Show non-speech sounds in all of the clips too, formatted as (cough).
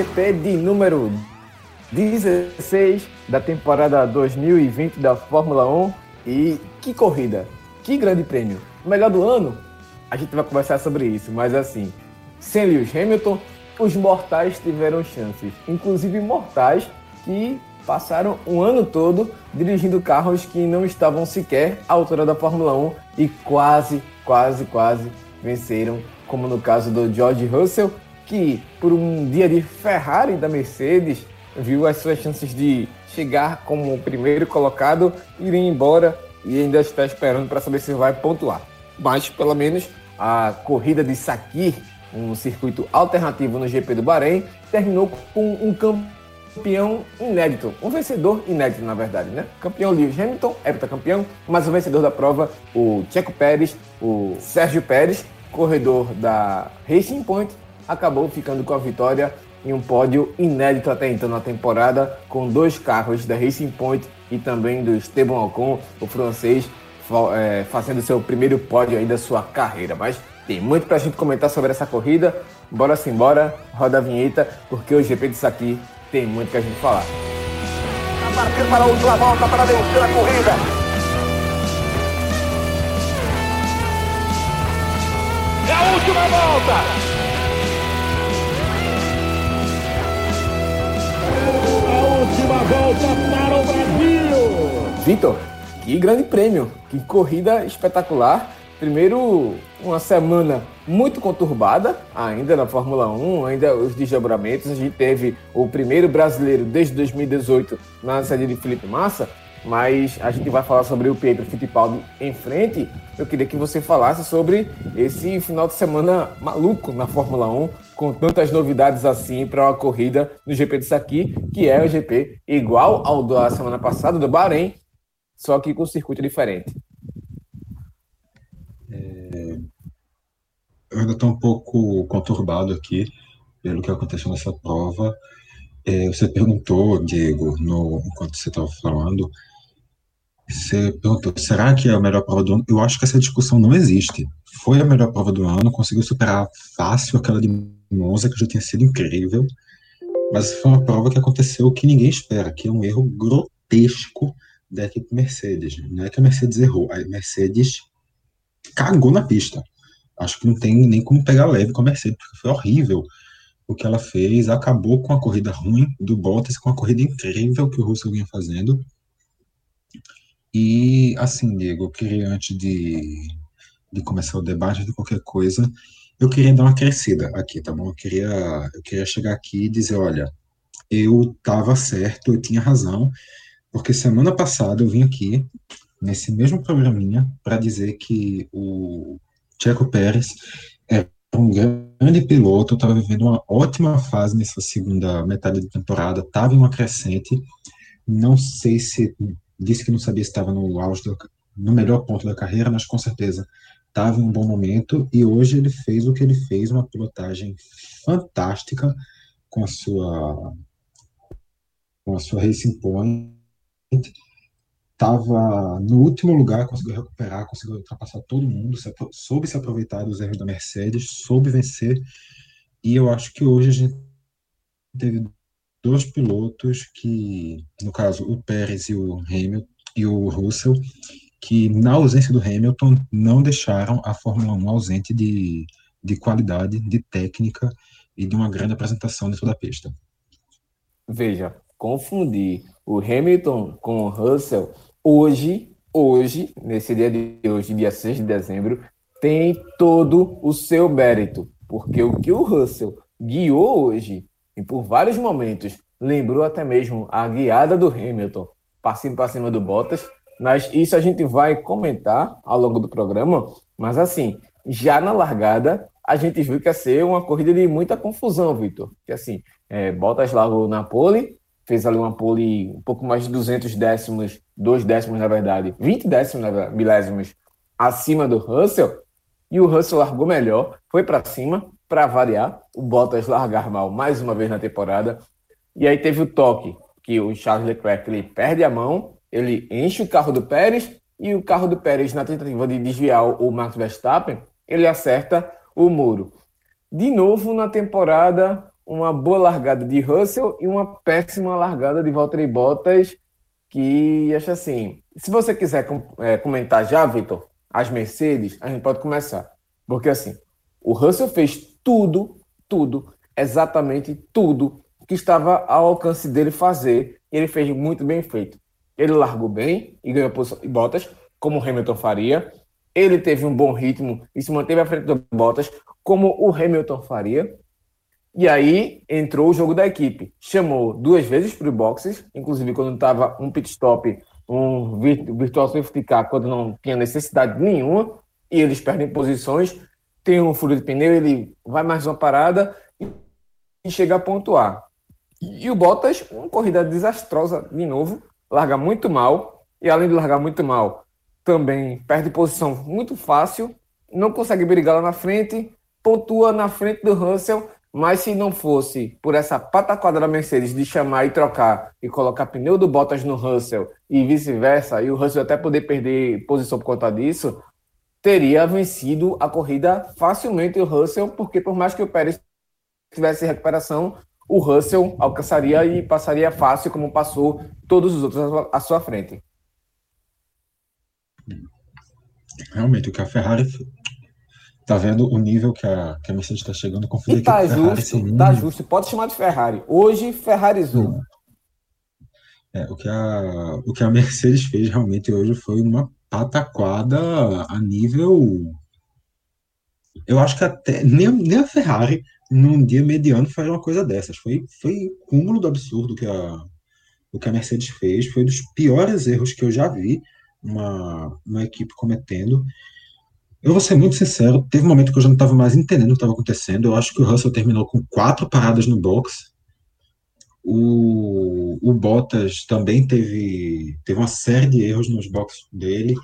GP de número 16 da temporada 2020 da Fórmula 1. E que corrida, que grande prêmio. Melhor do ano? A gente vai conversar sobre isso, mas assim, sem Lewis Hamilton, os mortais tiveram chances, inclusive mortais que passaram o ano todo dirigindo carros que não estavam sequer à altura da Fórmula 1 e quase, quase, quase venceram, como no caso do George Russell, que por um dia de Ferrari da Mercedes viu as suas chances de chegar como primeiro colocado ir embora e ainda está esperando para saber se vai pontuar. Mas pelo menos a corrida de Sakir, um circuito alternativo no GP do Bahrein, terminou com um campeão inédito, um vencedor inédito na verdade, né? Campeão Lewis Hamilton, heptacampeão, mas o vencedor da prova, o Checo Pérez, o Sérgio Pérez, corredor da Racing Point, acabou ficando com a vitória em um pódio inédito até então na temporada, com dois carros da Racing Point e também do Esteban Ocon, o francês, é, fazendo seu primeiro pódio aí da sua carreira. Mas tem muito para a gente comentar sobre essa corrida. Bora sim, bora, roda a vinheta, porque o GP disso aqui tem muito que a gente falar. A partir para a última volta para vencer a corrida. É a última volta! Última volta para o Brasil. Vitor, que grande prêmio, que corrida espetacular. Primeiro, uma semana muito conturbada ainda na Fórmula 1, ainda os desdobramentos. A gente teve o primeiro brasileiro desde 2018 na sede de Felipe Massa, mas a gente vai falar sobre o Pietro Fittipaldi em frente. Eu queria que você falasse sobre esse final de semana maluco na Fórmula 1, com tantas novidades assim para uma corrida no GP de Saki, que é o GP igual ao da semana passada, do Bahrein, só que com circuito diferente. É... Eu ainda estou um pouco conturbado aqui pelo que aconteceu nessa prova. É, você perguntou, Diego, no, enquanto você estava falando, você perguntou, será que é a melhor prova do ano? Eu acho que essa discussão não existe. Foi a melhor prova do ano, conseguiu superar fácil aquela de Monza, que já tinha sido incrível, mas foi uma prova que aconteceu o que ninguém espera, que é um erro grotesco da equipe Mercedes. Não é que a Mercedes errou, a Mercedes cagou na pista. Acho que não tem nem como pegar leve com a Mercedes, porque foi horrível o que ela fez, acabou com a corrida ruim do Bottas, com a corrida incrível que o Russell vinha fazendo. E, assim, Diego, eu queria, antes de, de começar o debate de qualquer coisa, eu queria dar uma crescida aqui, tá bom? Eu queria, eu queria chegar aqui e dizer, olha, eu estava certo, eu tinha razão, porque semana passada eu vim aqui, nesse mesmo programinha, para dizer que o Checo Pérez é um grande piloto, estava vivendo uma ótima fase nessa segunda metade da temporada, estava em uma crescente, não sei se disse que não sabia se estava no auge, do, no melhor ponto da carreira, mas com certeza estava em um bom momento e hoje ele fez o que ele fez, uma pilotagem fantástica com a sua com a sua Racing Point. Estava no último lugar, conseguiu recuperar, conseguiu ultrapassar todo mundo, soube se aproveitar dos erros da Mercedes, soube vencer. E eu acho que hoje a gente teve dois pilotos que, no caso, o Pérez e o Hamilton e o Russell, que na ausência do Hamilton não deixaram a Fórmula 1 ausente de, de qualidade, de técnica e de uma grande apresentação dentro da pista. Veja, confundir o Hamilton com o Russell hoje, hoje, nesse dia de hoje, dia 6 de dezembro, tem todo o seu mérito, porque o que o Russell guiou hoje e por vários momentos lembrou até mesmo a guiada do Hamilton, passando para cima do Bottas, mas isso a gente vai comentar ao longo do programa, mas assim, já na largada, a gente viu que ia ser uma corrida de muita confusão, Vitor, que assim, é, Bottas largou na pole, fez ali uma pole um pouco mais de 200 décimos, dois décimos na verdade, 20 décimos, milésimos acima do Russell, e o Russell largou melhor, foi para cima, para variar, o Bottas largar mal mais uma vez na temporada. E aí teve o toque, que o Charles Leclerc ele perde a mão, ele enche o carro do Pérez e o carro do Pérez, na tentativa de desviar o Max Verstappen, ele acerta o muro. De novo na temporada, uma boa largada de Russell e uma péssima largada de Valtteri Bottas, que acho assim. Se você quiser é, comentar já, Vitor, as Mercedes, a gente pode começar. Porque assim, o Russell fez tudo, tudo, exatamente tudo que estava ao alcance dele fazer. E ele fez muito bem feito. Ele largou bem e ganhou posição de Bottas, como o Hamilton faria. Ele teve um bom ritmo e se manteve à frente do Bottas, como o Hamilton faria. E aí entrou o jogo da equipe. Chamou duas vezes para o boxes, inclusive quando estava um pit stop, um virtual safety car, quando não tinha necessidade nenhuma, e eles perdem posições. Tem um furo de pneu, ele vai mais uma parada e chega a pontuar. E o Bottas, uma corrida desastrosa de novo, larga muito mal, e além de largar muito mal, também perde posição muito fácil, não consegue brigar lá na frente, pontua na frente do Russell mas se não fosse por essa pataquada da Mercedes de chamar e trocar e colocar pneu do Bottas no Russell e vice-versa, e o Russell até poder perder posição por conta disso, teria vencido a corrida facilmente o Russell, porque por mais que o Pérez tivesse recuperação, o Russell alcançaria e passaria fácil, como passou todos os outros à sua frente. Realmente, o que a Ferrari Tá vendo o nível que a, que a Mercedes está chegando com E tá justo, tá justo. Pode chamar de Ferrari. Hoje, Ferrarizou. É, o, que a, o que a Mercedes fez realmente hoje foi uma pataquada a nível. Eu acho que até nem, nem a Ferrari, num dia mediano, faz uma coisa dessas. Foi, foi cúmulo do absurdo que a, o que a Mercedes fez. Foi dos piores erros que eu já vi uma, uma equipe cometendo. Eu vou ser muito sincero, teve um momento que eu já não estava mais entendendo o que estava acontecendo. Eu acho que o Russell terminou com quatro paradas no box. O, o Bottas também teve, teve uma série de erros nos boxes dele.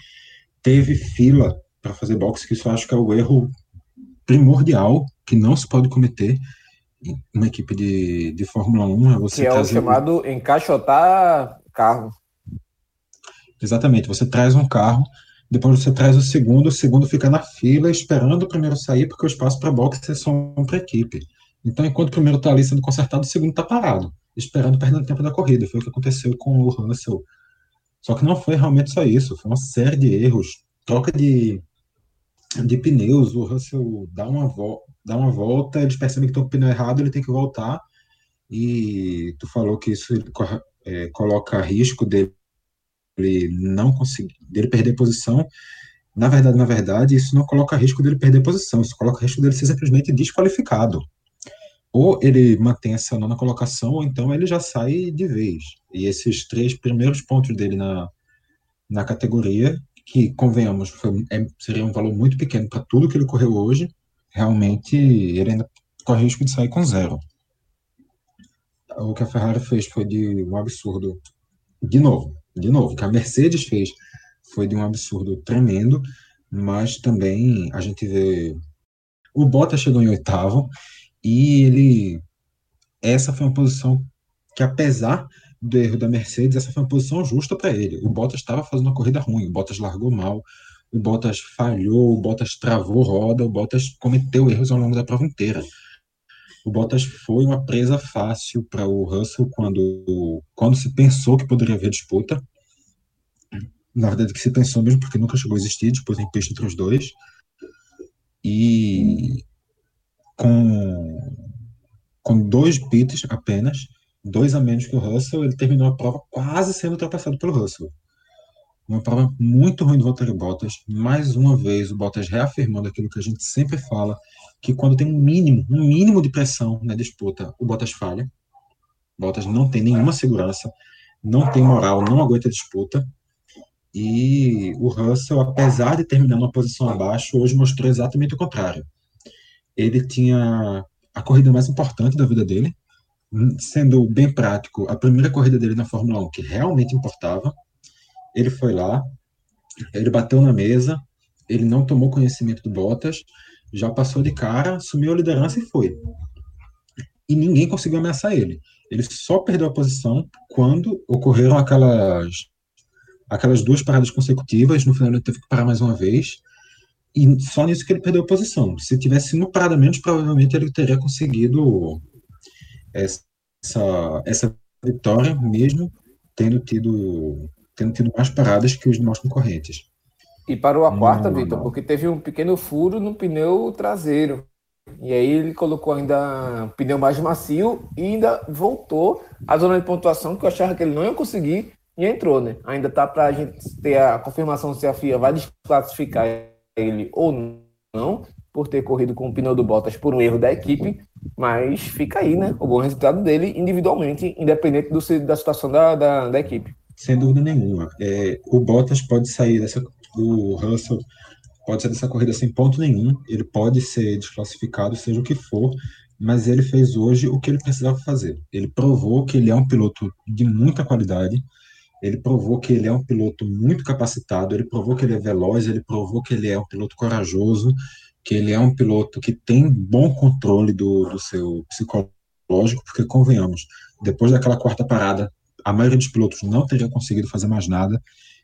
Teve fila para fazer box, que isso eu acho que é o erro primordial que não se pode cometer em uma equipe de, de Fórmula 1. É você que é o chamado encaixotar carro. Exatamente, você traz um carro depois você traz o segundo, o segundo fica na fila esperando o primeiro sair, porque o espaço para boxe é só para equipe. Então, enquanto o primeiro está ali sendo consertado, o segundo está parado, esperando, perdendo tempo da corrida. Foi o que aconteceu com o Russell. Só que não foi realmente só isso, foi uma série de erros. Troca de, de pneus, o Russell dá uma, vo dá uma volta, eles percebem que estão com o pneu errado, ele tem que voltar. E tu falou que isso é, coloca risco dele ele não conseguir, dele perder posição, na verdade, na verdade, isso não coloca risco dele perder posição, isso coloca risco dele ser simplesmente desqualificado. Ou ele mantém essa nona colocação, ou então ele já sai de vez. E esses três primeiros pontos dele na, na categoria, que, convenhamos, foi, é, seria um valor muito pequeno para tudo que ele correu hoje, realmente ele ainda corre risco de sair com zero. O que a Ferrari fez foi de um absurdo. De novo, de novo, o que a Mercedes fez foi de um absurdo tremendo, mas também a gente vê. O Bottas chegou em oitavo e ele. Essa foi uma posição que, apesar do erro da Mercedes, essa foi uma posição justa para ele. O Bottas estava fazendo uma corrida ruim, o Bottas largou mal, o Bottas falhou, o Bottas travou roda, o Bottas cometeu erros ao longo da prova inteira o Bottas foi uma presa fácil para o Russell quando, quando se pensou que poderia haver disputa. Na verdade, que se pensou mesmo, porque nunca chegou a existir depois em pista entre os dois. E com, com dois pits apenas, dois a menos que o Russell, ele terminou a prova quase sendo ultrapassado pelo Russell. Uma prova muito ruim do Valtteri Bottas. Mais uma vez, o Bottas reafirmando aquilo que a gente sempre fala, que quando tem um mínimo, um mínimo de pressão na disputa, o Bottas falha. O Bottas não tem nenhuma segurança, não tem moral, não aguenta a disputa. E o Russell, apesar de terminar numa posição abaixo, hoje mostrou exatamente o contrário. Ele tinha a corrida mais importante da vida dele, sendo bem prático, a primeira corrida dele na Fórmula 1, que realmente importava. Ele foi lá, ele bateu na mesa, ele não tomou conhecimento do Bottas, já passou de cara, assumiu a liderança e foi. E ninguém conseguiu ameaçar ele. Ele só perdeu a posição quando ocorreram aquelas aquelas duas paradas consecutivas. No final ele teve que parar mais uma vez. E só nisso que ele perdeu a posição. Se tivesse uma parada menos, provavelmente ele teria conseguido essa, essa vitória, mesmo tendo tido, tendo tido mais paradas que os demais concorrentes. E parou a quarta, Vitor, porque teve um pequeno furo no pneu traseiro. E aí ele colocou ainda um pneu mais macio e ainda voltou à zona de pontuação que eu achava que ele não ia conseguir e entrou, né? Ainda tá para a gente ter a confirmação se a FIA vai desclassificar ele ou não, por ter corrido com o pneu do Bottas por um erro da equipe, mas fica aí, né? O bom resultado dele individualmente, independente do, da situação da, da, da equipe. Sem dúvida nenhuma. É, o Bottas pode sair dessa. O Russell pode sair dessa corrida sem ponto nenhum, ele pode ser desclassificado, seja o que for, mas ele fez hoje o que ele precisava fazer. Ele provou que ele é um piloto de muita qualidade, ele provou que ele é um piloto muito capacitado, ele provou que ele é veloz, ele provou que ele é um piloto corajoso, que ele é um piloto que tem bom controle do, do seu psicológico, porque convenhamos, depois daquela quarta parada, a maioria dos pilotos não teria conseguido fazer mais nada.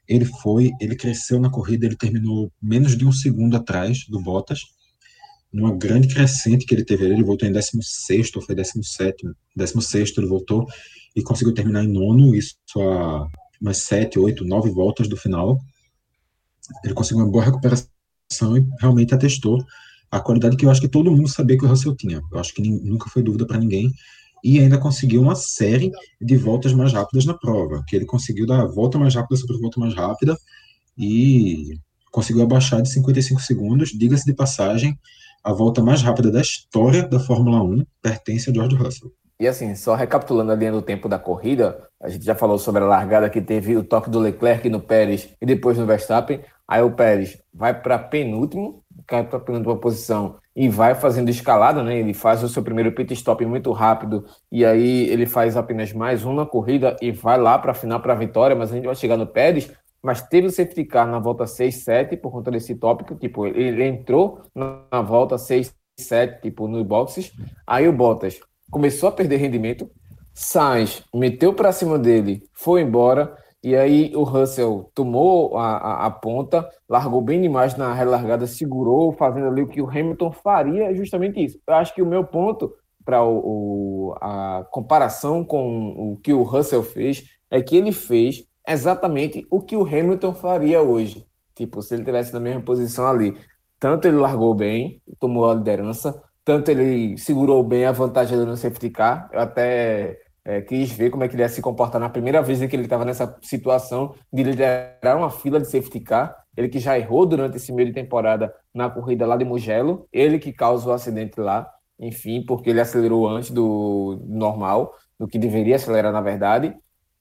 Ele foi, ele cresceu na corrida, ele terminou menos de um segundo atrás do Bottas, numa grande crescente que ele teve. Ele voltou em 16 ou foi 17, 16 ele voltou e conseguiu terminar em nono, isso a umas 7, 8, 9 voltas do final. Ele conseguiu uma boa recuperação e realmente atestou a qualidade que eu acho que todo mundo sabia que o Russell tinha. Eu acho que nunca foi dúvida para ninguém. E ainda conseguiu uma série de voltas mais rápidas na prova, que ele conseguiu dar a volta mais rápida sobre volta mais rápida e conseguiu abaixar de 55 segundos. Diga-se de passagem, a volta mais rápida da história da Fórmula 1 pertence a George Russell. E assim, só recapitulando a linha do tempo da corrida, a gente já falou sobre a largada que teve o toque do Leclerc no Pérez e depois no Verstappen. Aí o Pérez vai para penúltimo, cai para penúltima posição e vai fazendo escalada, né? Ele faz o seu primeiro pit stop muito rápido e aí ele faz apenas mais uma corrida e vai lá para a final para a vitória, mas a gente vai chegar no Pérez. Mas teve o safety car na volta 6, 7 por conta desse tópico, tipo, ele entrou na volta 6, 7, tipo, nos boxes. Aí o Bottas começou a perder rendimento, Sainz meteu para cima dele, foi embora. E aí o Russell tomou a, a, a, ponta, largou bem demais na relargada, segurou, fazendo ali o que o Hamilton faria, justamente isso. Eu acho que o meu ponto para o, o, a comparação com o que o Russell fez é que ele fez exatamente o que o Hamilton faria hoje. Tipo, se ele tivesse na mesma posição ali. Tanto ele largou bem, tomou a liderança, tanto ele segurou bem a vantagem do safety car. Eu até é, quis ver como é que ele ia se comportar na primeira vez em que ele estava nessa situação de liderar uma fila de safety car. Ele que já errou durante esse meio de temporada na corrida lá de Mugello, ele que causou o acidente lá, enfim, porque ele acelerou antes do normal, do que deveria acelerar na verdade,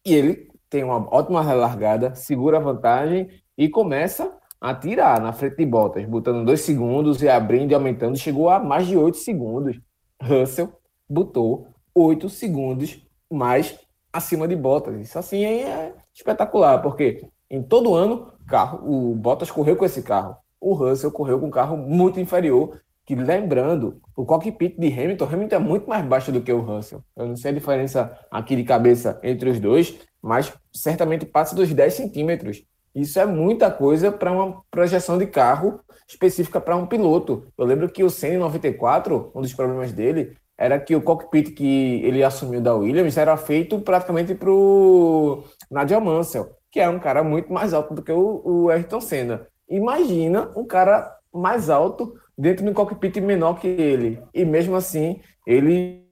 e ele tem uma ótima relargada, segura a vantagem e começa a tirar na frente de Bottas, botando dois segundos e abrindo e aumentando, chegou a mais de oito segundos. Russell botou oito segundos mais acima de Bottas. Isso assim é espetacular, porque em todo ano, carro, o Bottas correu com esse carro. O Russell correu com um carro muito inferior, que lembrando, o cockpit de Hamilton, Hamilton é muito mais baixo do que o Russell. Eu não sei a diferença aqui de cabeça entre os dois, mas certamente passa dos 10 centímetros. Isso é muita coisa para uma projeção de carro específica para um piloto. Eu lembro que o Senna 94, um dos problemas dele era que o cockpit que ele assumiu da Williams era feito praticamente para o Nigel Mansell, que é um cara muito mais alto do que o, o Ayrton Senna. Imagina um cara mais alto dentro de um cockpit menor que ele. E mesmo assim, ele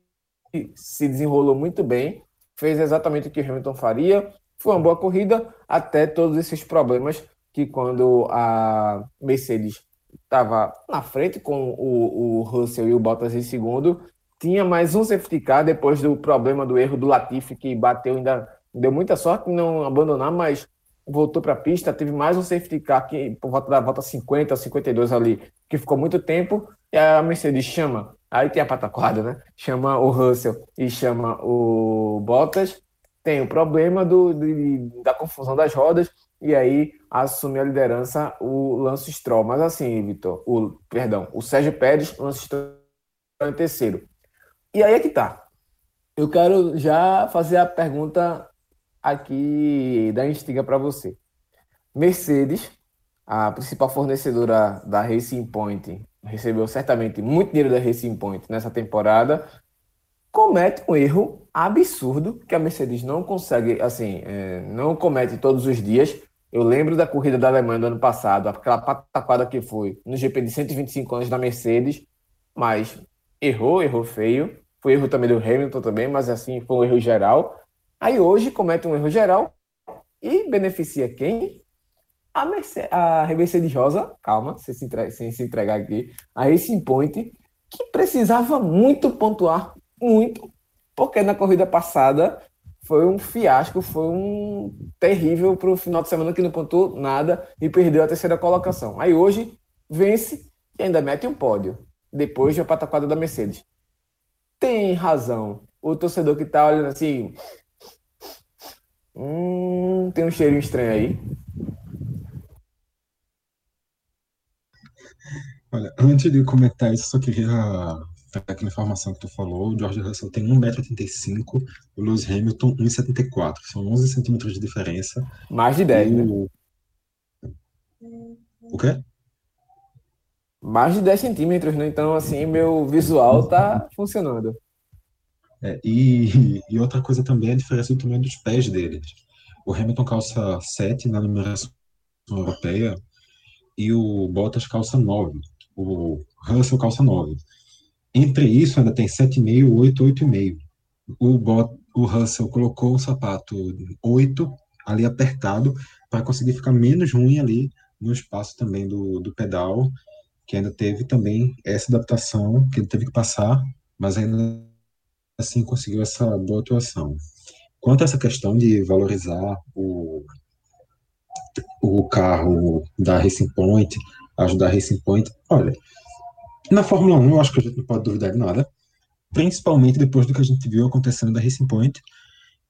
se desenrolou muito bem, fez exatamente o que Hamilton faria. Foi uma boa corrida, até todos esses problemas que quando a Mercedes estava na frente com o, o Russell e o Bottas em segundo, tinha mais um safety car depois do problema do erro do Latifi, que bateu, ainda deu muita sorte em não abandonar, mas voltou para a pista. Teve mais um safety car que, por volta da volta 50, 52 ali, que ficou muito tempo. E a Mercedes chama, aí tem a pataquada, né? Chama o Russell e chama o Bottas. Tem o problema do, de, da confusão das rodas, e aí assume a liderança o Lance Stroll. Mas assim, Vitor, o, perdão, o Sérgio Pérez, Lance Stroll em terceiro. E aí é que tá. Eu quero já fazer a pergunta aqui da Instiga para você. Mercedes, a principal fornecedora da Racing Point, recebeu certamente muito dinheiro da Racing Point nessa temporada. Comete um erro absurdo que a Mercedes não consegue, assim, é, não comete todos os dias. Eu lembro da corrida da Alemanha do ano passado, aquela pataquada que foi no GP de 125 anos da Mercedes, mas errou, errou feio. Foi erro também do Hamilton também, mas assim, foi um erro geral. Aí hoje comete um erro geral e beneficia quem? A, Mercedes, a Mercedes Rosa, calma, sem se, sem se entregar aqui, a Racing Point, que precisava muito pontuar, muito, porque na corrida passada foi um fiasco, foi um terrível para o final de semana que não pontuou nada e perdeu a terceira colocação. Aí hoje vence e ainda mete um pódio, depois de a pataquada da Mercedes. Tem razão o torcedor que está olhando assim, hum, tem um cheirinho estranho aí. Olha, antes de comentar isso, só queria aquela informação que tu falou, o George Russell tem 1,85m, o Lewis Hamilton 1,74m. São 11 centímetros de diferença. Mais de 10, né? o... né? O quê? Mais de 10 centímetros, né? Então, assim, meu visual tá funcionando. É, e, e, outra coisa também é a diferença do tamanho dos pés deles. O Hamilton calça 7 na numeração europeia e o Bottas calça 9 o Russell calça 9. Entre isso, ainda tem 7,5, 8, 8,5. O, Bot, o Russell colocou o sapato 8 ali apertado para conseguir ficar menos ruim ali no espaço também do, do pedal, que ainda teve também essa adaptação que ele teve que passar, mas ainda assim conseguiu essa boa atuação. Quanto a essa questão de valorizar o, o carro da Racing Point, ajudar a Racing Point. Olha, na Fórmula 1 eu acho que a gente não pode duvidar de nada, principalmente depois do que a gente viu acontecendo da Racing Point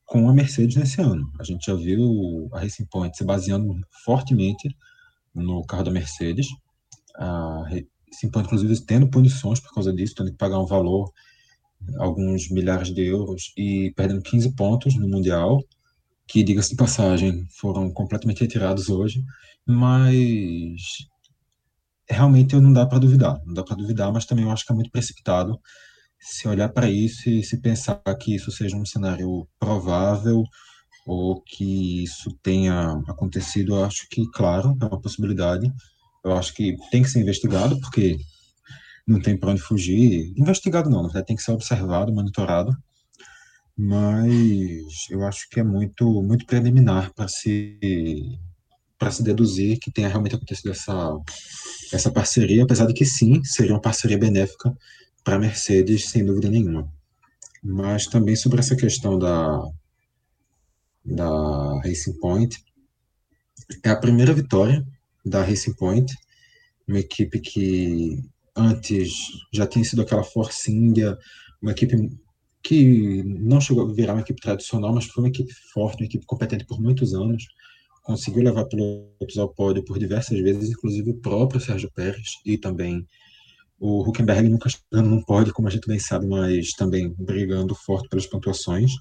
com a Mercedes nesse ano. A gente já viu a Racing Point se baseando fortemente no carro da Mercedes. A Racing Point, inclusive, tendo punições por causa disso, tendo que pagar um valor, alguns milhares de euros, e perdendo 15 pontos no Mundial, que, diga-se de passagem, foram completamente retirados hoje. Mas realmente não dá para duvidar, não dá para duvidar, mas também eu acho que é muito precipitado se olhar para isso e se pensar que isso seja um cenário provável ou que isso tenha acontecido, eu acho que, claro, é uma possibilidade. Eu acho que tem que ser investigado, porque não tem para onde fugir. Investigado não, verdade tem que ser observado, monitorado, mas eu acho que é muito, muito preliminar para se para se deduzir que tenha realmente acontecido essa, essa parceria, apesar de que sim, seria uma parceria benéfica para a Mercedes, sem dúvida nenhuma. Mas também sobre essa questão da, da Racing Point, é a primeira vitória da Racing Point, uma equipe que antes já tinha sido aquela Force India, uma equipe que não chegou a virar uma equipe tradicional, mas foi uma equipe forte, uma equipe competente por muitos anos, conseguiu levar pilotos ao pódio por diversas vezes, inclusive o próprio Sérgio Pérez e também o Huckenberg nunca chegando no pódio, como a gente bem sabe, mas também brigando forte pelas pontuações.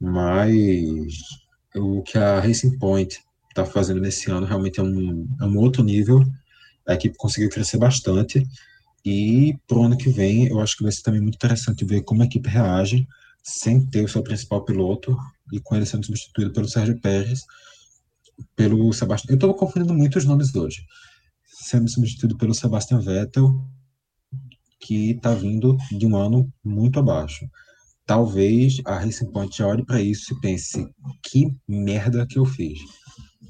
Mas o que a Racing Point está fazendo nesse ano realmente é um, é um outro nível. A equipe conseguiu crescer bastante. E para o ano que vem, eu acho que vai ser também muito interessante ver como a equipe reage sem ter o seu principal piloto e com ele sendo substituído pelo Sérgio Pérez pelo Sebastião. Eu estou confundindo muitos nomes hoje. Sendo substituído pelo Sebastian Vettel, que está vindo de um ano muito abaixo. Talvez a Racing Point olhe para isso e pense: que merda que eu fiz.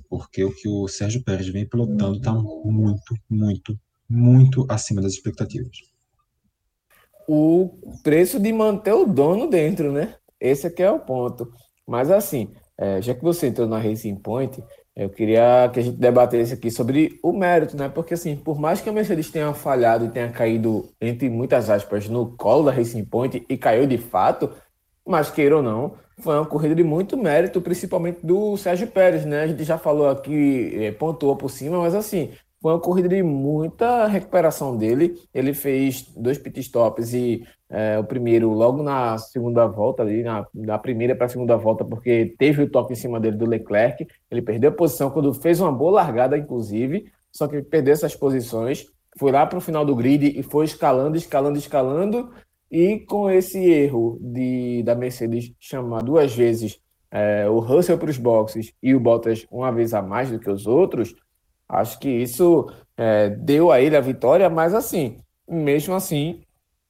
Porque o que o Sérgio Pérez vem pilotando está muito, muito, muito acima das expectativas. O preço de manter o dono dentro, né? Esse aqui é o ponto. Mas assim, é, já que você entrou na Racing Point, eu queria que a gente debatesse aqui sobre o mérito, né? Porque, assim, por mais que a Mercedes tenha falhado e tenha caído, entre muitas aspas, no colo da Racing Point e caiu de fato, mas queira ou não, foi uma corrida de muito mérito, principalmente do Sérgio Pérez, né? A gente já falou aqui, é, pontuou por cima, mas assim, foi uma corrida de muita recuperação dele. Ele fez dois pit stops e é, o primeiro logo na segunda volta, ali, na, na primeira para a segunda volta, porque teve o toque em cima dele do Leclerc. Ele perdeu a posição quando fez uma boa largada, inclusive, só que perdeu essas posições. Foi lá para o final do grid e foi escalando, escalando, escalando. E com esse erro de, da Mercedes chamar duas vezes é, o Russell para os boxes e o Bottas uma vez a mais do que os outros, acho que isso é, deu a ele a vitória, mas assim, mesmo assim,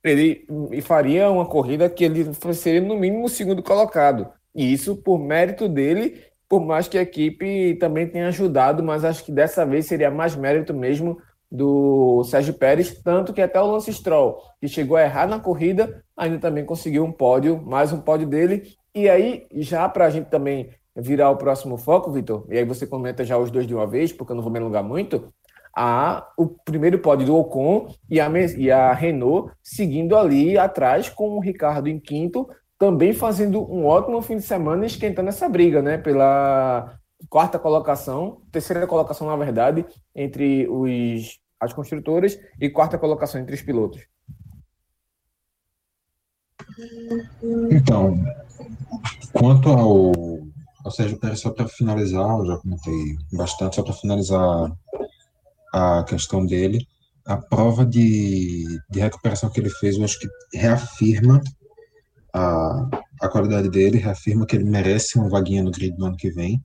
ele faria uma corrida que ele seria no mínimo o segundo colocado. E isso por mérito dele, por mais que a equipe também tenha ajudado, mas acho que dessa vez seria mais mérito mesmo do Sérgio Pérez, tanto que até o Lance Stroll, que chegou a errar na corrida, ainda também conseguiu um pódio, mais um pódio dele. E aí, já para a gente também virar o próximo foco, Vitor, e aí você comenta já os dois de uma vez, porque eu não vou me alongar muito, a, o primeiro pódio do Ocon e a, e a Renault seguindo ali atrás com o Ricardo em quinto, também fazendo um ótimo fim de semana esquentando essa briga, né? Pela quarta colocação, terceira colocação, na verdade, entre os, as construtoras e quarta colocação entre os pilotos. Então, quanto ao, ao Sérgio Pérez, só para finalizar, eu já comentei bastante, só para finalizar a questão dele, a prova de, de recuperação que ele fez, eu acho que reafirma a, a qualidade dele, reafirma que ele merece uma vaguinha no grid no ano que vem.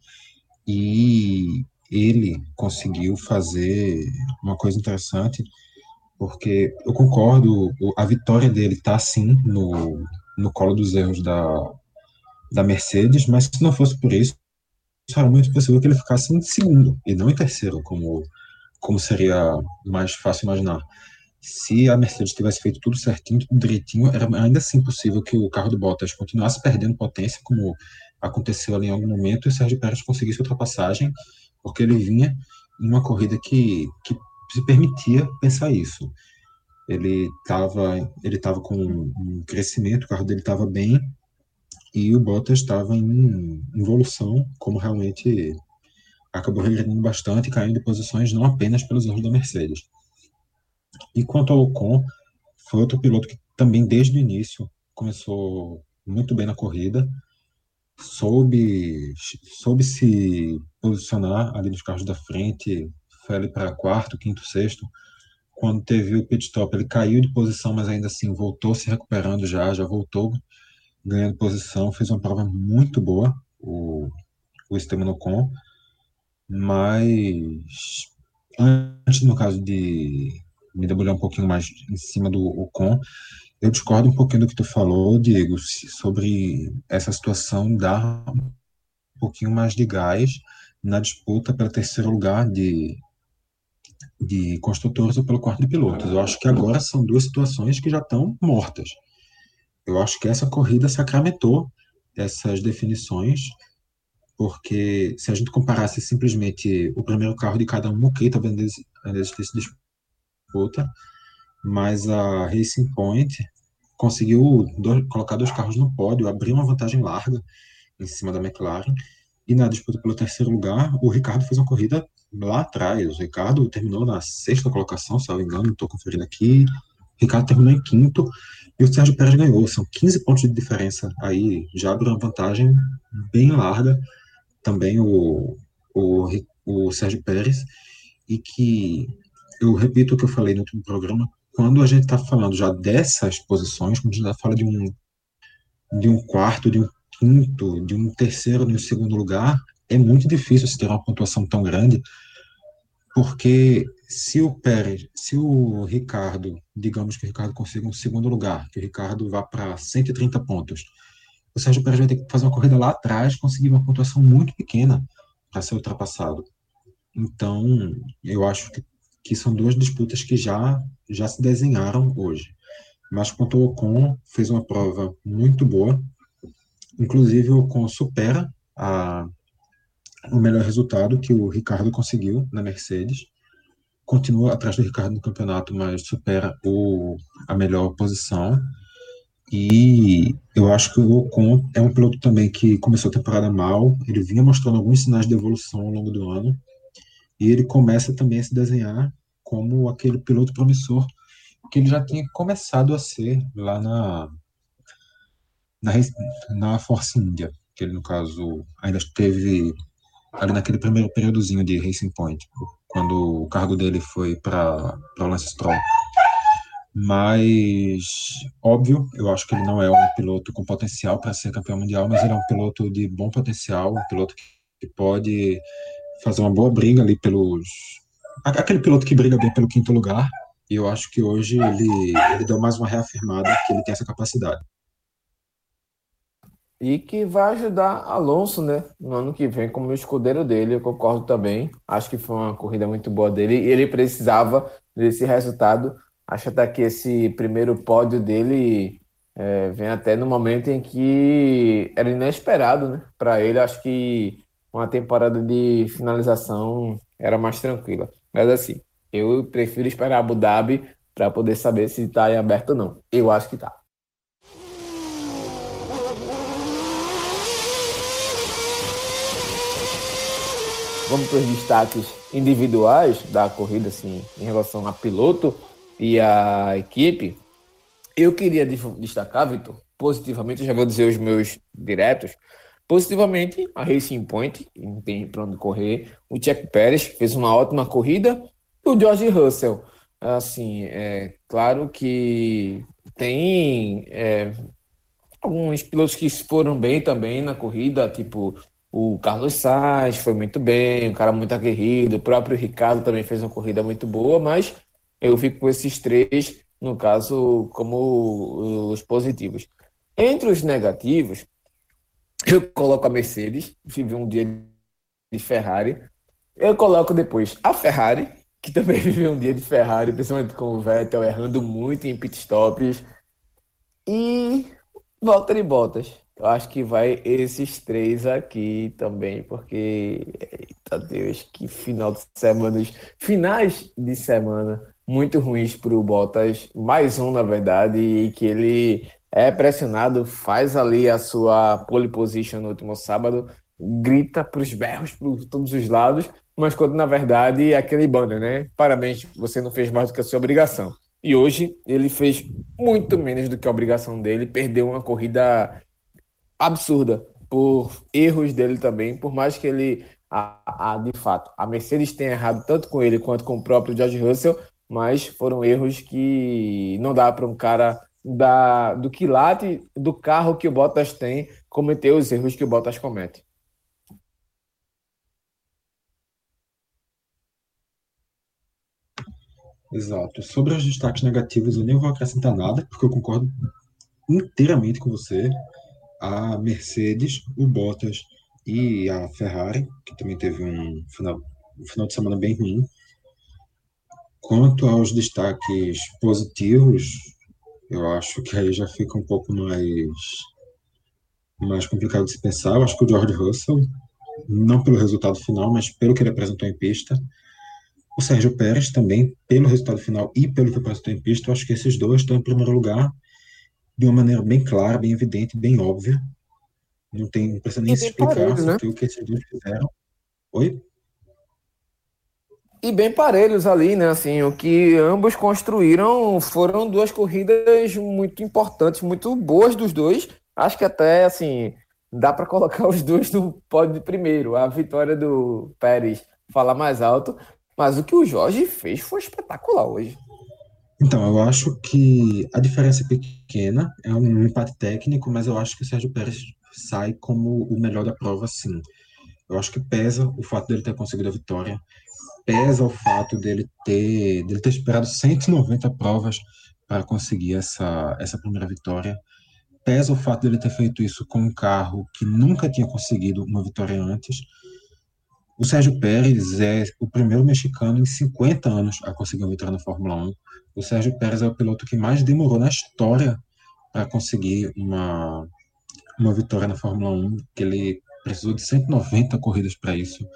E ele conseguiu fazer uma coisa interessante, porque eu concordo, a vitória dele está sim no, no colo dos erros da, da Mercedes, mas se não fosse por isso, era muito possível que ele ficasse em segundo e não em terceiro, como, como seria mais fácil imaginar se a Mercedes tivesse feito tudo certinho, tudo direitinho, era ainda assim possível que o carro do Bottas continuasse perdendo potência, como aconteceu ali em algum momento, e o Sérgio Pérez conseguisse ultrapassagem, porque ele vinha em uma corrida que, que se permitia pensar isso. Ele estava ele tava com um crescimento, o carro dele estava bem, e o Bottas estava em evolução, como realmente acabou regredando bastante, caindo posições não apenas pelos erros da Mercedes. E quanto ao Ocon, foi outro piloto que também desde o início começou muito bem na corrida, soube, soube se posicionar ali nos carros da frente, foi ali para quarto, quinto, sexto. Quando teve o pit stop, ele caiu de posição, mas ainda assim voltou se recuperando já, já voltou ganhando posição, fez uma prova muito boa, o, o Esteban Ocon, mas antes, no caso de me debulhar um pouquinho mais em cima do Ocon. Eu discordo um pouquinho do que tu falou, Diego, sobre essa situação dar um pouquinho mais de gás na disputa pelo terceiro lugar de, de construtores ou pelo quarto de pilotos. Eu acho que agora são duas situações que já estão mortas. Eu acho que essa corrida sacramentou essas definições, porque se a gente comparasse simplesmente o primeiro carro de cada um, ok, talvez ainda existisse disputa, mas a Racing Point conseguiu dois, colocar dois carros no pódio, abrir uma vantagem larga em cima da McLaren. E na disputa pelo terceiro lugar, o Ricardo fez uma corrida lá atrás. O Ricardo terminou na sexta colocação, se não me engano, estou conferindo aqui. Ricardo terminou em quinto e o Sérgio Pérez ganhou. São 15 pontos de diferença aí, já abre uma vantagem bem larga. Também o, o, o Sérgio Pérez, e que eu repito o que eu falei no último programa, quando a gente está falando já dessas posições, quando a gente já fala de um, de um quarto, de um quinto, de um terceiro, de um segundo lugar, é muito difícil se ter uma pontuação tão grande, porque se o Pérez, se o Ricardo, digamos que o Ricardo consiga um segundo lugar, que o Ricardo vá para 130 pontos, o Sérgio Pérez vai ter que fazer uma corrida lá atrás, conseguir uma pontuação muito pequena para ser ultrapassado. Então, eu acho que que são duas disputas que já, já se desenharam hoje. Mas quanto o Ocon, fez uma prova muito boa, inclusive o Ocon supera a, o melhor resultado que o Ricardo conseguiu na Mercedes, continua atrás do Ricardo no campeonato, mas supera o, a melhor posição, e eu acho que o Ocon é um piloto também que começou a temporada mal, ele vinha mostrando alguns sinais de evolução ao longo do ano, e ele começa também a se desenhar como aquele piloto promissor que ele já tinha começado a ser lá na na, na Force India, que ele no caso ainda esteve ali naquele primeiro períodozinho de Racing Point, quando o cargo dele foi para o Lance Stroll. Mas, óbvio, eu acho que ele não é um piloto com potencial para ser campeão mundial, mas ele é um piloto de bom potencial, um piloto que pode fazer uma boa briga ali pelos. Aquele piloto que briga bem pelo quinto lugar. E eu acho que hoje ele, ele deu mais uma reafirmada que ele tem essa capacidade. E que vai ajudar Alonso, né? No ano que vem, como escudeiro dele, eu concordo também. Acho que foi uma corrida muito boa dele. E ele precisava desse resultado. Acho até que esse primeiro pódio dele é, vem até no momento em que era inesperado, né? Para ele, acho que uma temporada de finalização era mais tranquila. Mas assim, eu prefiro esperar Abu Dhabi para poder saber se está em aberto ou não. Eu acho que está. Vamos para os destaques individuais da corrida, assim, em relação a piloto e a equipe. Eu queria destacar, Vitor, positivamente, já vou dizer os meus diretos, positivamente a Racing Point, não tem para onde correr, o Jack Pérez fez uma ótima corrida, o George Russell, assim, é claro que tem é, alguns pilotos que foram bem também na corrida, tipo o Carlos Sainz foi muito bem, um cara muito aguerrido. O próprio Ricardo também fez uma corrida muito boa, mas eu fico com esses três, no caso, como os positivos. Entre os negativos, eu coloco a Mercedes, tive um dia de Ferrari. Eu coloco depois a Ferrari, que também (laughs) viveu um dia de Ferrari, principalmente com o Vettel errando muito em pitstops. E Valtteri Bottas eu acho que vai esses três aqui também, porque, eita Deus, que final de semana, finais de semana muito ruins para o Bottas, mais um na verdade, e que ele é pressionado, faz ali a sua pole position no último sábado, grita para os berros por todos os lados, mas quando na verdade é aquele banner, né? Parabéns, você não fez mais do que a sua obrigação. E hoje ele fez muito menos do que a obrigação dele, perdeu uma corrida absurda por erros dele também, por mais que ele, a, a, de fato, a Mercedes tenha errado tanto com ele quanto com o próprio George Russell, mas foram erros que não dá para um cara da, do quilate do carro que o Bottas tem cometer os erros que o Bottas comete. Exato. Sobre os destaques negativos, eu nem vou acrescentar nada, porque eu concordo inteiramente com você a Mercedes, o Bottas e a Ferrari, que também teve um final, um final de semana bem ruim. Quanto aos destaques positivos, eu acho que aí já fica um pouco mais, mais complicado de se pensar. Eu acho que o George Russell, não pelo resultado final, mas pelo que ele apresentou em pista. O Sérgio Pérez também, pelo resultado final e pelo que apresentou em pista, eu acho que esses dois estão em primeiro lugar de uma maneira bem clara, bem evidente, bem óbvia. Não, tem, não precisa nem se explicar parelhos, né? o que esses dois fizeram. Oi? E bem parelhos ali, né? Assim, o que ambos construíram foram duas corridas muito importantes, muito boas dos dois. Acho que até, assim, dá para colocar (laughs) os dois no pódio de primeiro. A vitória do Pérez fala mais alto, mas o que o Jorge fez foi espetacular hoje. Então, eu acho que a diferença é pequena, é um empate técnico, mas eu acho que o Sérgio Pérez sai como o melhor da prova, sim. Eu acho que pesa o fato dele ter conseguido a vitória, pesa o fato dele ter, dele ter esperado 190 provas para conseguir essa, essa primeira vitória, pesa o fato dele ter feito isso com um carro que nunca tinha conseguido uma vitória antes. O Sérgio Pérez é o primeiro mexicano em 50 anos a conseguir uma vitória na Fórmula 1. O Sérgio Pérez é o piloto que mais demorou na história para conseguir uma, uma vitória na Fórmula 1, que ele precisou de 190 corridas para isso.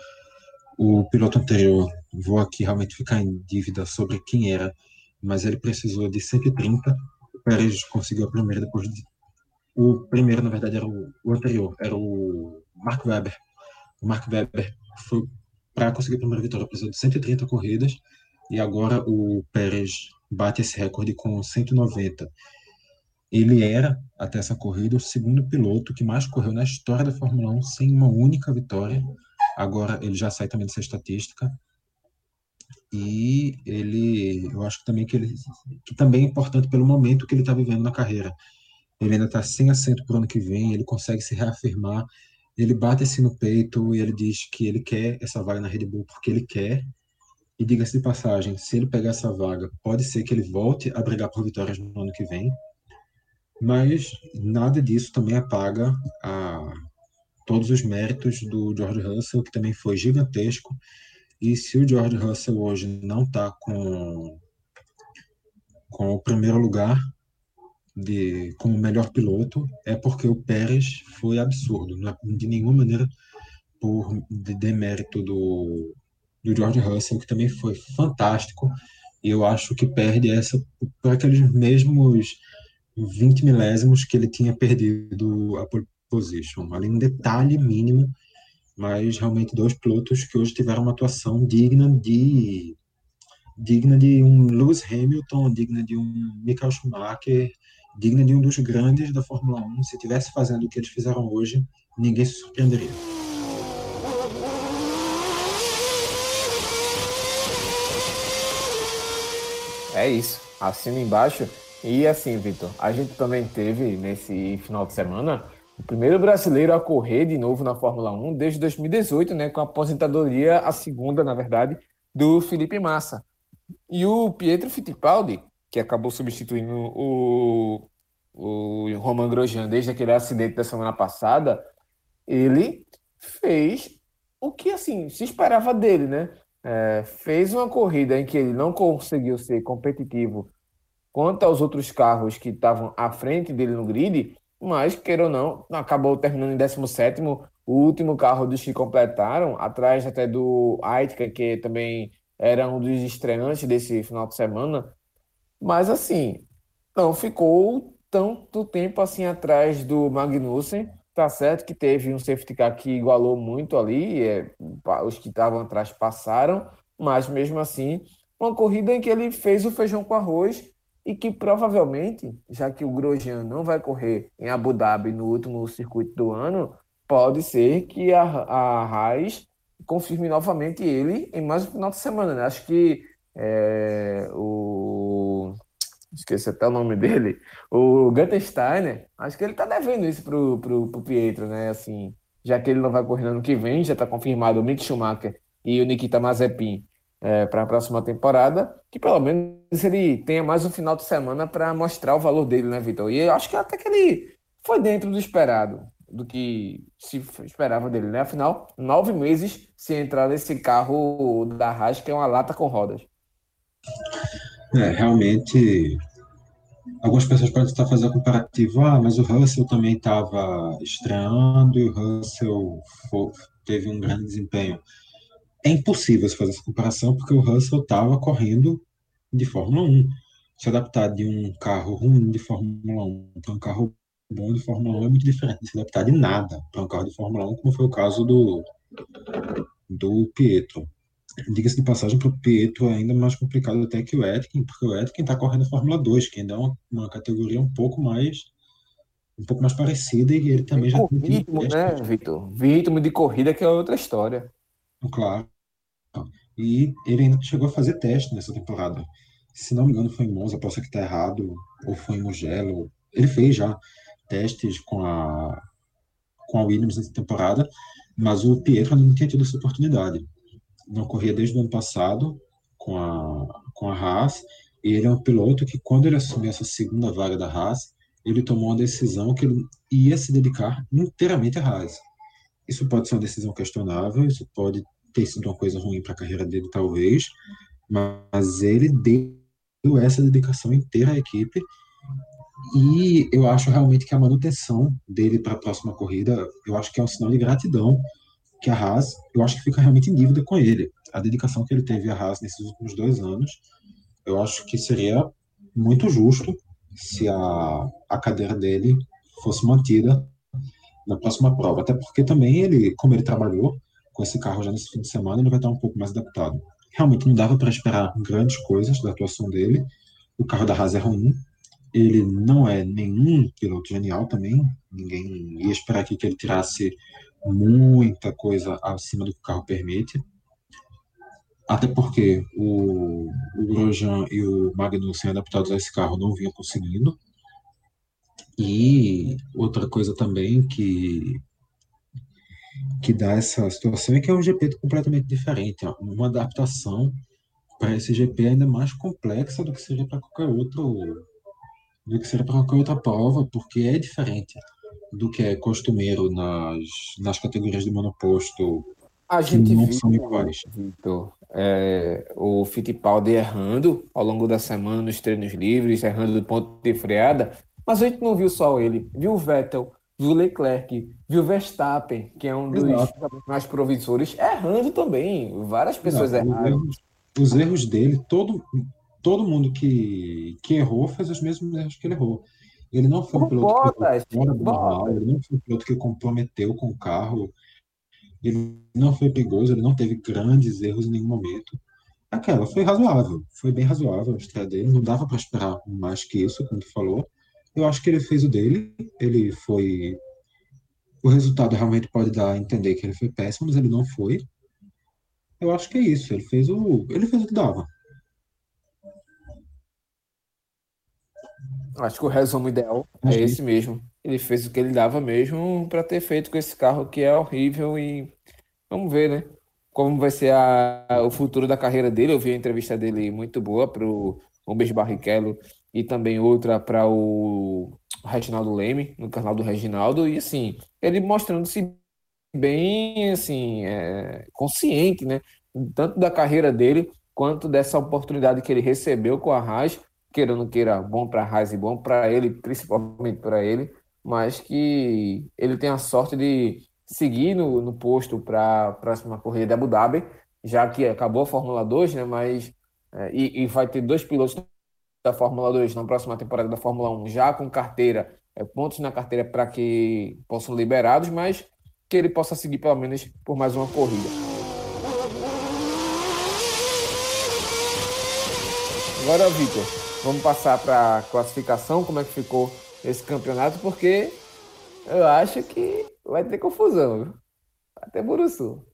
O piloto anterior, vou aqui realmente ficar em dívida sobre quem era, mas ele precisou de 130. O Pérez conseguiu a primeira depois de. O primeiro, na verdade, era o, o anterior, era o Mark Webber. O Mark Webber foi para conseguir a primeira vitória, precisou de 130 corridas, e agora o Pérez bate esse recorde com 190. Ele era, até essa corrida, o segundo piloto que mais correu na história da Fórmula 1 sem uma única vitória. Agora ele já sai também dessa estatística. e ele, eu acho também que ele que também é importante pelo momento que ele está vivendo na carreira. Ele ainda está sem assento para o ano que vem, ele consegue se reafirmar, ele bate assim no peito e ele diz que ele quer essa vaga na Red Bull porque ele quer. E diga-se de passagem, se ele pegar essa vaga, pode ser que ele volte a brigar por vitórias no ano que vem. Mas nada disso também apaga a, todos os méritos do George Russell, que também foi gigantesco. E se o George Russell hoje não está com, com o primeiro lugar de, como melhor piloto, é porque o Pérez foi absurdo. Não é de nenhuma maneira por de demérito do, do George Russell, que também foi fantástico. E eu acho que perde essa por aqueles mesmos 20 milésimos que ele tinha perdido a pole position. Ali um detalhe mínimo, mas realmente dois pilotos que hoje tiveram uma atuação digna de digna de um Lewis Hamilton, digna de um Michael Schumacher, digna de um dos grandes da Fórmula 1. Se tivesse fazendo o que eles fizeram hoje, ninguém se surpreenderia. É isso. Assina embaixo. E assim, Vitor, a gente também teve nesse final de semana o primeiro brasileiro a correr de novo na Fórmula 1 desde 2018, né, com a aposentadoria, a segunda, na verdade, do Felipe Massa. E o Pietro Fittipaldi, que acabou substituindo o, o Roman Grosjean desde aquele acidente da semana passada, ele fez o que assim se esperava dele, né? É, fez uma corrida em que ele não conseguiu ser competitivo quanto aos outros carros que estavam à frente dele no grid, mas, queira ou não, acabou terminando em 17 o último carro dos que completaram, atrás até do Aitka, que também era um dos estreantes desse final de semana. Mas, assim, não ficou tanto tempo assim atrás do Magnussen. Tá certo que teve um safety car que igualou muito ali, é, os que estavam atrás passaram, mas mesmo assim, uma corrida em que ele fez o feijão com arroz e que provavelmente, já que o Grosjean não vai correr em Abu Dhabi no último circuito do ano, pode ser que a, a confirme novamente ele em mais um final de semana. Né? Acho que é, o. Esqueci até o nome dele. O Gunter Steiner, acho que ele está devendo isso pro, pro, pro Pietro, né? Assim, já que ele não vai correr no ano que vem, já está confirmado o Mick Schumacher e o Nikita Mazepin é, para a próxima temporada, que pelo menos ele tenha mais um final de semana para mostrar o valor dele, né, Vitor? E eu acho que até que ele foi dentro do esperado, do que se esperava dele, né? Afinal, nove meses se entrar nesse carro da Haas, que é uma lata com rodas. É, realmente, algumas pessoas podem estar fazendo comparativo, ah, mas o Russell também estava estreando e o Russell foi, teve um grande desempenho é impossível fazer essa comparação porque o Russell estava correndo de Fórmula 1. Se adaptar de um carro ruim de Fórmula 1 para um carro bom de Fórmula 1 é muito diferente se adaptar de nada para um carro de Fórmula 1, como foi o caso do, do Pietro. Diga-se de passagem, para o Pietro é ainda mais complicado até que o Etkin, porque o Etkin está correndo a Fórmula 2, que ainda é uma, uma, categoria um pouco mais um pouco mais parecida e ele também já tem ritmo, né, Vitor? Ritmo de corrida que é outra história. Claro. E ele ainda chegou a fazer teste nessa temporada. Se não me engano, foi em Monza, posso que está errado, ou foi em Mugello. Ele fez já testes com a, com a Williams nessa temporada, mas o Pietro não tinha tido essa oportunidade. Não corria desde o ano passado com a, com a Haas, e ele é um piloto que, quando ele assumiu essa segunda vaga da Haas, ele tomou uma decisão que ele ia se dedicar inteiramente à Haas. Isso pode ser uma decisão questionável, isso pode ter sido uma coisa ruim para a carreira dele, talvez, mas ele deu essa dedicação inteira à equipe e eu acho realmente que a manutenção dele para a próxima corrida, eu acho que é um sinal de gratidão que a Haas, eu acho que fica realmente em dívida com ele. A dedicação que ele teve à Haas nesses últimos dois anos, eu acho que seria muito justo se a, a cadeira dele fosse mantida na próxima prova. Até porque também ele, como ele trabalhou com esse carro já nesse fim de semana, ele vai estar um pouco mais adaptado. Realmente não dava para esperar grandes coisas da atuação dele. O carro da Haas é ruim. Ele não é nenhum piloto genial também. Ninguém ia esperar aqui que ele tirasse muita coisa acima do que o carro permite. até porque o, o Grosjean e o Magnussen adaptados a esse carro não vinham conseguindo. E outra coisa também que que dá essa situação é que é um GP completamente diferente, uma adaptação para esse GP ainda mais complexa do que seria para qualquer outro do que seria para qualquer outra prova, porque é diferente do que é costumeiro nas, nas categorias de monoposto a gente não viu, são iguais. Victor, é, o Fittipaldi errando ao longo da semana nos treinos livres, errando do ponto de freada, mas a gente não viu só ele, viu o Vettel, viu o Leclerc, viu o Verstappen, que é um dos mais provisores, errando também. Várias pessoas Exato. erraram. Os erros dele, todo, todo mundo que, que errou fez os mesmos erros que ele errou. Ele não foi um piloto Bottas, que fora do normal, ele não foi um piloto que comprometeu com o carro, ele não foi perigoso, ele não teve grandes erros em nenhum momento. Aquela foi razoável, foi bem razoável a estreia dele, não dava para esperar mais que isso, como tu falou. Eu acho que ele fez o dele, ele foi. O resultado realmente pode dar a entender que ele foi péssimo, mas ele não foi. Eu acho que é isso, ele fez o, ele fez o que dava. Acho que o resumo ideal é esse mesmo. Ele fez o que ele dava mesmo para ter feito com esse carro que é horrível e vamos ver, né? Como vai ser a, o futuro da carreira dele. Eu vi a entrevista dele muito boa para o Rubens Barrichello e também outra para o Reginaldo Leme, no canal do Reginaldo. E assim, ele mostrando-se bem assim, é, consciente, né? Tanto da carreira dele quanto dessa oportunidade que ele recebeu com a Haas queira ou não queira, bom para Raiz e bom para ele, principalmente para ele, mas que ele tem a sorte de seguir no, no posto para a próxima corrida de Abu Dhabi, já que acabou a Fórmula 2, né? Mas é, e, e, vai ter dois pilotos da Fórmula 2 na próxima temporada da Fórmula 1 já com carteira, é, pontos na carteira para que possam liberados, mas que ele possa seguir pelo menos por mais uma corrida. Agora, Vitor, Vamos passar para classificação, como é que ficou esse campeonato, porque eu acho que vai ter confusão, viu? Ter Buruçu.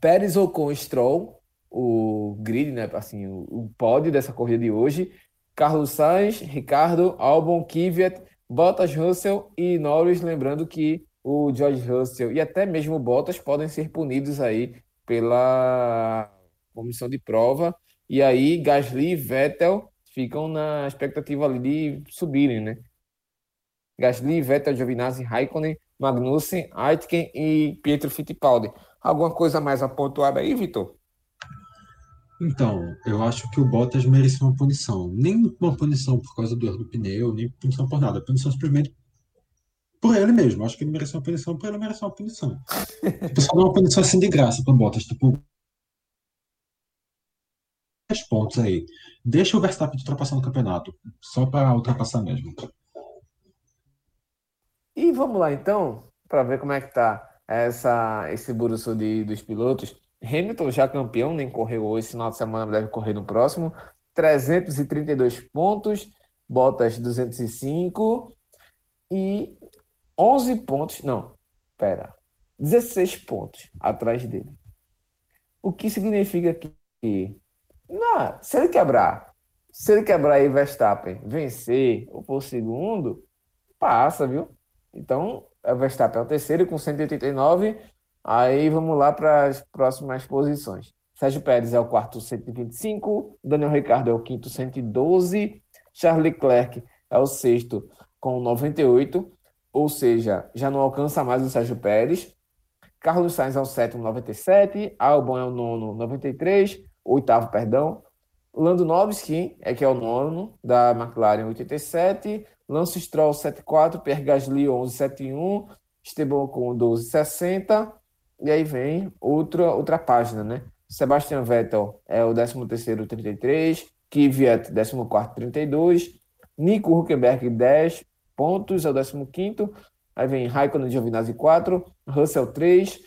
Pérez com Stroll, o grid, né? Assim, o, o pódio dessa corrida de hoje. Carlos Sainz, Ricardo, Albon, Kvyat, Bottas, Russell e Norris, lembrando que o George Russell e até mesmo Bottas podem ser punidos aí pela comissão de prova. E aí, Gasly, Vettel ficam na expectativa ali de subirem, né? Gasly, Vettel, Giovinazzi, Raikkonen, Magnussen, Aitken e Pietro Fittipaldi. Alguma coisa mais apontada aí, Vitor? Então, eu acho que o Bottas merece uma punição. Nem uma punição por causa do erro do pneu, nem punição por nada. Punição simplesmente por ele mesmo. Acho que ele merece uma punição por ele merece uma punição. (laughs) tipo, só não uma punição assim de graça para Bottas. Tipo, pontos aí. Deixa o Verstappen ultrapassar no campeonato, só para ultrapassar mesmo. E vamos lá então, para ver como é que tá essa, esse buruço de, dos pilotos. Hamilton já campeão, nem correu hoje, final de semana deve correr no próximo. 332 pontos, Bottas 205 e 11 pontos, não, pera, 16 pontos atrás dele. O que significa que não, se ele quebrar, se ele quebrar aí Verstappen, vencer ou for segundo, passa, viu? Então, o Verstappen é o terceiro com 189. Aí vamos lá para as próximas posições. Sérgio Pérez é o quarto 125, Daniel Ricardo é o quinto 112, Charles Leclerc é o sexto com 98, ou seja, já não alcança mais o Sérgio Pérez. Carlos Sainz é o sétimo 97, Albon é o nono 93, oitavo, perdão. Lando Novski, é que é o nono, da McLaren 87. Lance Stroll 74, Pierre Gasly 1171, Esteban Ocon 1260. E aí vem outra, outra página, né? Sebastian Vettel é o 13º 33, Kvyat 14º 32, Nico Huckenberg 10 pontos, é o 15º. Aí vem Raikkonen Giovinazzi 4, Russell 3,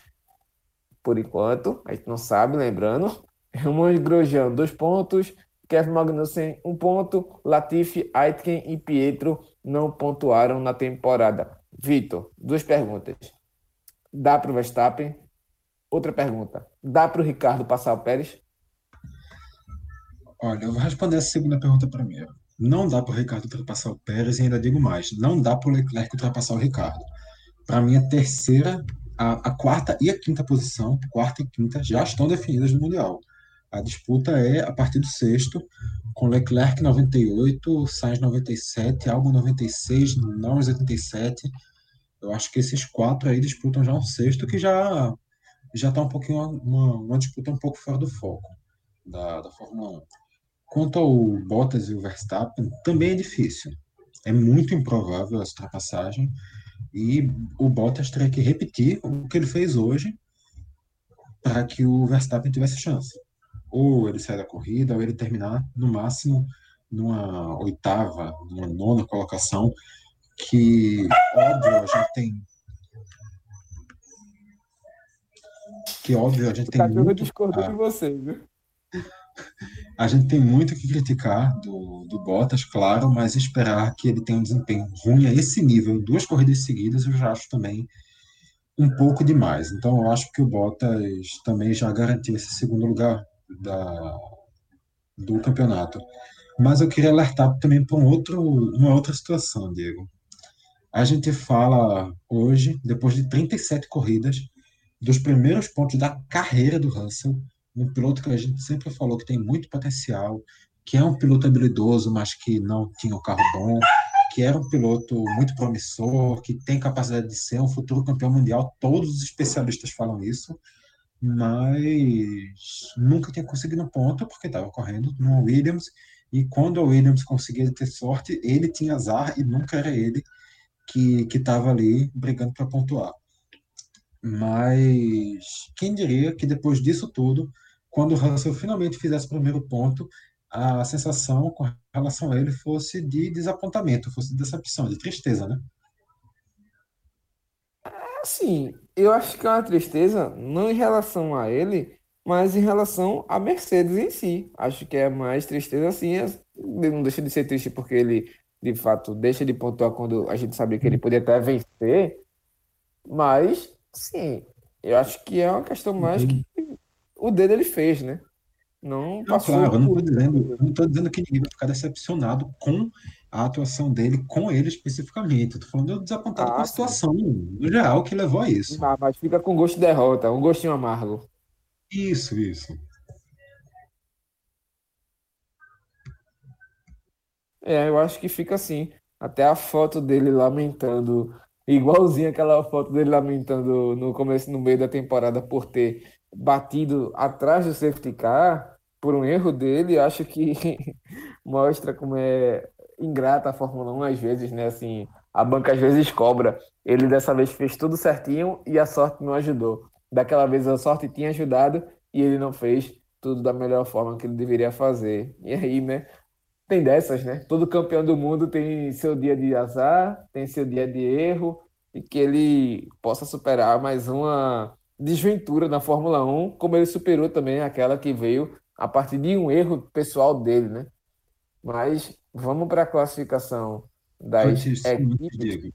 por enquanto, a gente não sabe, lembrando. Romain Grosjean, dois pontos. Kevin Magnussen, um ponto. Latifi, Aitken e Pietro não pontuaram na temporada. Vitor, duas perguntas. Dá para o Verstappen? Outra pergunta. Dá para o Ricardo passar o Pérez? Olha, eu vou responder a segunda pergunta primeiro. Não dá para o Ricardo ultrapassar o Pérez e ainda digo mais, não dá para o Leclerc ultrapassar o Ricardo. Para mim, a terceira, a, a, quarta e a quinta posição, quarta e quinta, já estão definidas no Mundial. A disputa é a partir do sexto, com Leclerc 98, Sainz 97, Albon 96, Norris 87. Eu acho que esses quatro aí disputam já um sexto que já já está um pouquinho uma, uma disputa um pouco fora do foco da, da Fórmula 1. Quanto ao Bottas e o Verstappen, também é difícil. É muito improvável essa ultrapassagem e o Bottas teria que repetir o que ele fez hoje para que o Verstappen tivesse chance. Ou ele sair da corrida, ou ele terminar no máximo numa oitava, numa nona colocação, que, óbvio, a gente tem. Que, óbvio, a gente tem. Tá muito, a... de vocês, viu? A gente tem muito que criticar do, do Bottas, claro, mas esperar que ele tenha um desempenho ruim a esse nível em duas corridas seguidas, eu já acho também um pouco demais. Então, eu acho que o Bottas também já garantiu esse segundo lugar da, do campeonato. Mas eu queria alertar também para um outro, uma outra situação, Diego. A gente fala hoje, depois de 37 corridas, dos primeiros pontos da carreira do Russell um piloto que a gente sempre falou que tem muito potencial, que é um piloto habilidoso, mas que não tinha um carro bom, que era um piloto muito promissor, que tem capacidade de ser um futuro campeão mundial. Todos os especialistas falam isso, mas nunca tinha conseguido ponto porque estava correndo no Williams. E quando o Williams conseguia ter sorte, ele tinha azar e nunca era ele que estava ali brigando para pontuar. Mas quem diria que depois disso tudo, quando o Russell finalmente fizesse o primeiro ponto, a sensação com relação a ele fosse de desapontamento, fosse de decepção, de tristeza, né? Sim, eu acho que é uma tristeza não em relação a ele, mas em relação à Mercedes em si. Acho que é mais tristeza assim, é, não deixa de ser triste porque ele de fato deixa de pontuar quando a gente sabia que ele podia até vencer, mas sim, eu acho que é uma questão mais que o dedo ele fez, né? Não passou. Não, claro, eu não estou dizendo, não tô dizendo que ninguém vai ficar decepcionado com a atuação dele, com ele especificamente. Estou falando desapontado ah, com a situação no geral que levou a isso. Ah, mas fica com gosto de derrota, um gostinho amargo. Isso, isso. É, eu acho que fica assim. Até a foto dele lamentando, igualzinho aquela foto dele lamentando no começo, no meio da temporada por ter batido atrás do safety car por um erro dele, acho que (laughs) mostra como é ingrata a Fórmula 1 às vezes, né? Assim, a banca às vezes cobra. Ele dessa vez fez tudo certinho e a sorte não ajudou. Daquela vez a sorte tinha ajudado e ele não fez tudo da melhor forma que ele deveria fazer. E aí, né? Tem dessas, né? Todo campeão do mundo tem seu dia de azar, tem seu dia de erro e que ele possa superar mais uma desventura na Fórmula 1, como ele superou também aquela que veio a partir de um erro pessoal dele, né? Mas vamos para a classificação das equipes.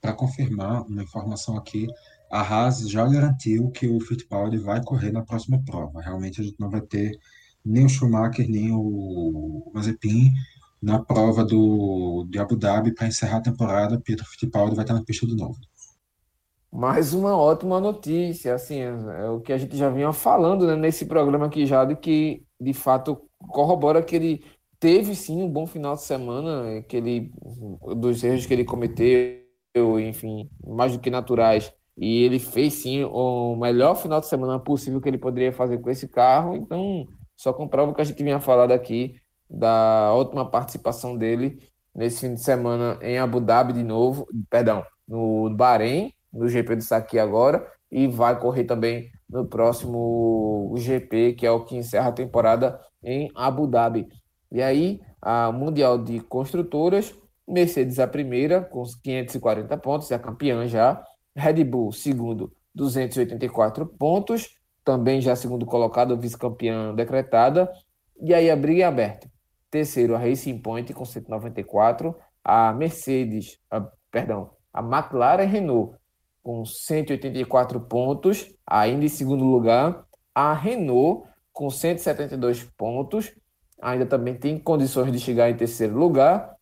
Para confirmar uma informação aqui, a Haas já garantiu que o Fittipaldi vai correr na próxima prova. Realmente a gente não vai ter nem o Schumacher, nem o Mazepin na prova do, de Abu Dhabi para encerrar a temporada. Pietro Fittipaldi vai estar na pista de novo. Mais uma ótima notícia, assim, é o que a gente já vinha falando né, nesse programa aqui já, de que de fato corrobora que ele teve sim um bom final de semana, que ele, dos erros que ele cometeu, enfim, mais do que naturais, e ele fez sim o melhor final de semana possível que ele poderia fazer com esse carro, então só comprova o que a gente vinha falando aqui da ótima participação dele nesse fim de semana em Abu Dhabi de novo, perdão, no Bahrein, no GP do Saki agora e vai correr também no próximo GP, que é o que encerra a temporada em Abu Dhabi. E aí, a Mundial de Construtoras, Mercedes a primeira, com 540 pontos, é a campeã já. Red Bull, segundo, 284 pontos, também já segundo colocado, vice-campeã decretada. E aí a briga é aberta. Terceiro, a Racing Point com 194. A Mercedes, a, perdão, a McLaren Renault com 184 pontos, ainda em segundo lugar. A Renault com 172 pontos. Ainda também tem condições de chegar em terceiro lugar.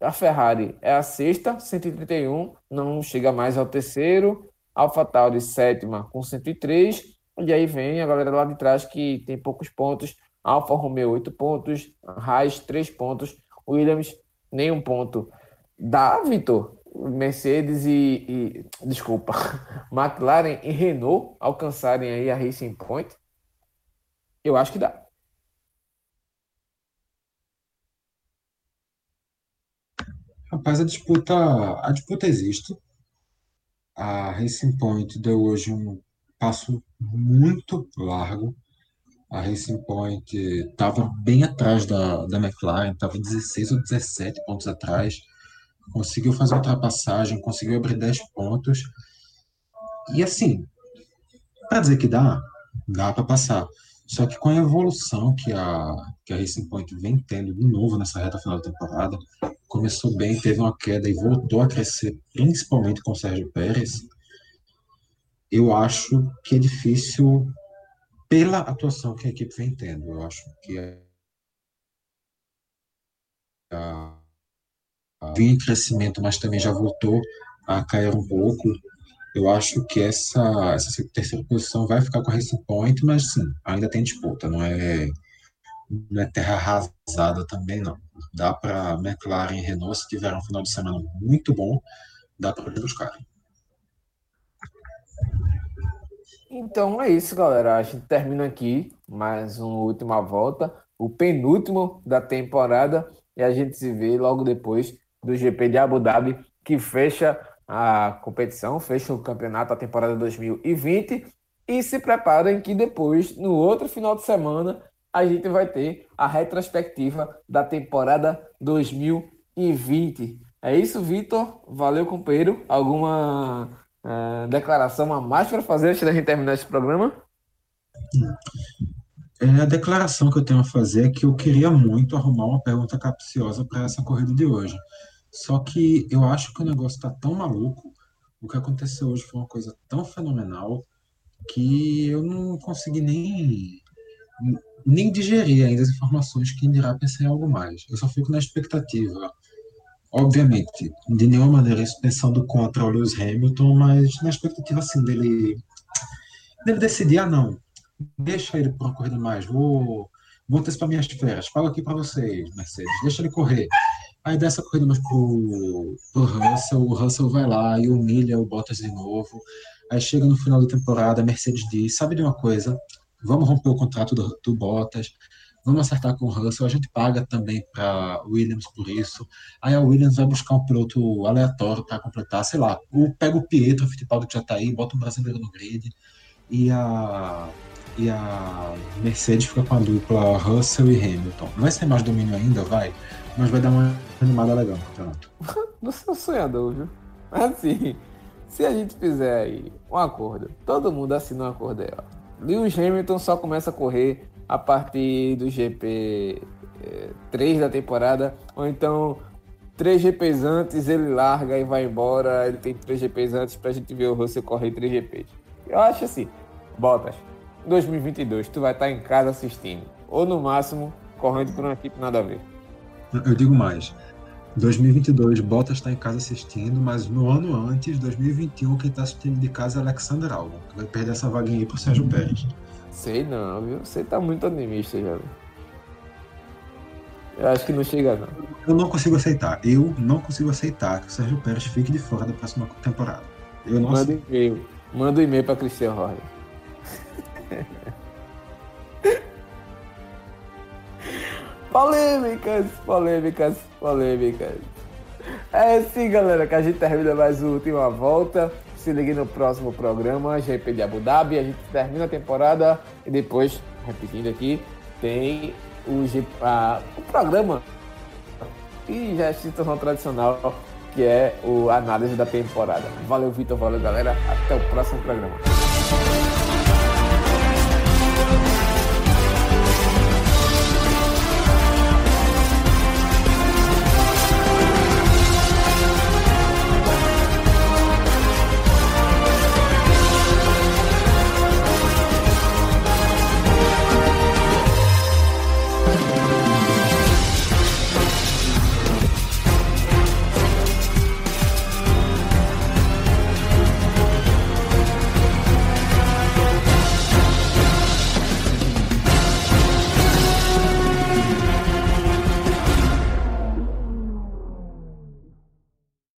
A Ferrari é a sexta, 131, não chega mais ao terceiro. AlphaTauri sétima com 103. E aí vem a galera lá de trás que tem poucos pontos. Alfa Romeo 8 pontos, Haas 3 pontos, Williams nenhum ponto. Dá, Vitor, Mercedes e, e, desculpa, (laughs) McLaren e Renault alcançarem aí a Racing Point? Eu acho que dá. Rapaz, a disputa, a disputa existe. A Racing Point deu hoje um passo muito largo. A Racing Point estava bem atrás da, da McLaren, estava 16 ou 17 pontos atrás conseguiu fazer ultrapassagem, conseguiu abrir 10 pontos. E assim, para dizer que dá, dá para passar. Só que com a evolução que a, que a Racing Point vem tendo de novo nessa reta final da temporada, começou bem, teve uma queda e voltou a crescer, principalmente com o Sérgio Pérez. Eu acho que é difícil pela atuação que a equipe vem tendo. Eu acho que a, vinha em crescimento, mas também já voltou a cair um pouco. Eu acho que essa, essa terceira posição vai ficar com a Racing Point, mas sim, ainda tem disputa, não é, não é terra arrasada também, não. Dá para McLaren e Renault, se tiver um final de semana muito bom, dá para buscarem. Então é isso, galera. A gente termina aqui mais uma última volta, o penúltimo da temporada, e a gente se vê logo depois do GP de Abu Dhabi, que fecha a competição, fecha o campeonato, a temporada 2020. E se preparem que depois, no outro final de semana, a gente vai ter a retrospectiva da temporada 2020. É isso, Vitor. Valeu, companheiro. Alguma uh, declaração a mais para fazer antes da gente terminar esse programa? É, a declaração que eu tenho a fazer é que eu queria muito arrumar uma pergunta capciosa para essa corrida de hoje. Só que eu acho que o negócio está tão maluco, o que aconteceu hoje foi uma coisa tão fenomenal que eu não consegui nem nem digerir ainda as informações que dirá pensar em algo mais. Eu só fico na expectativa. Obviamente, de nenhuma maneira isso pensando contra o Lewis Hamilton, mas na expectativa assim dele dele decidir, ah não, deixa ele por uma corrida mais, vou vou para minhas férias, pago aqui para vocês, Mercedes, deixa ele correr. Aí dessa corrida mais pro, pro Russell, o Russell vai lá e humilha o Bottas de novo. Aí chega no final da temporada, a Mercedes diz: sabe de uma coisa? Vamos romper o contrato do, do Bottas, vamos acertar com o Russell, a gente paga também para Williams por isso. Aí a Williams vai buscar um piloto aleatório para completar, sei lá, o, pega o Pietro, o Fittipaldi que já tá aí, bota um brasileiro no grid, e a, e a Mercedes fica com a dupla Russell e Hamilton. Não vai ser mais domínio ainda, vai? Mas vai dar uma animada legal no campeonato. (laughs) Não sou sonhador, viu? Assim, se a gente fizer aí um acordo, todo mundo assina um acordo aí, ó. Lewis Hamilton só começa a correr a partir do GP 3 eh, da temporada, ou então três GPs antes ele larga e vai embora, ele tem três GPs antes pra gente ver o Russell correr três GPs. Eu acho assim, Bottas, 2022 tu vai estar em casa assistindo, ou no máximo correndo por uma equipe nada a ver. Eu digo mais. 2022, Bottas está em casa assistindo, mas no ano antes, 2021, quem está assistindo de casa é Alexander Albon, que vai perder essa vaguinha aí pro Sérgio Pérez. Sei não, viu? Você tá muito otimista já. Eu acho que não chega, não. Eu não consigo aceitar. Eu não consigo aceitar que o Sérgio Pérez fique de fora da próxima temporada. Eu não Manda um e-mail. Manda um e-mail para Cristian Horner. (laughs) Polêmicas, polêmicas, polêmicas. É assim, galera, que a gente termina mais uma última volta. Se ligue no próximo programa, GP de Abu Dhabi. A gente termina a temporada e depois, repetindo aqui, tem o, a, o programa que já é situação tradicional, que é o análise da temporada. Valeu, Vitor. Valeu, galera. Até o próximo programa.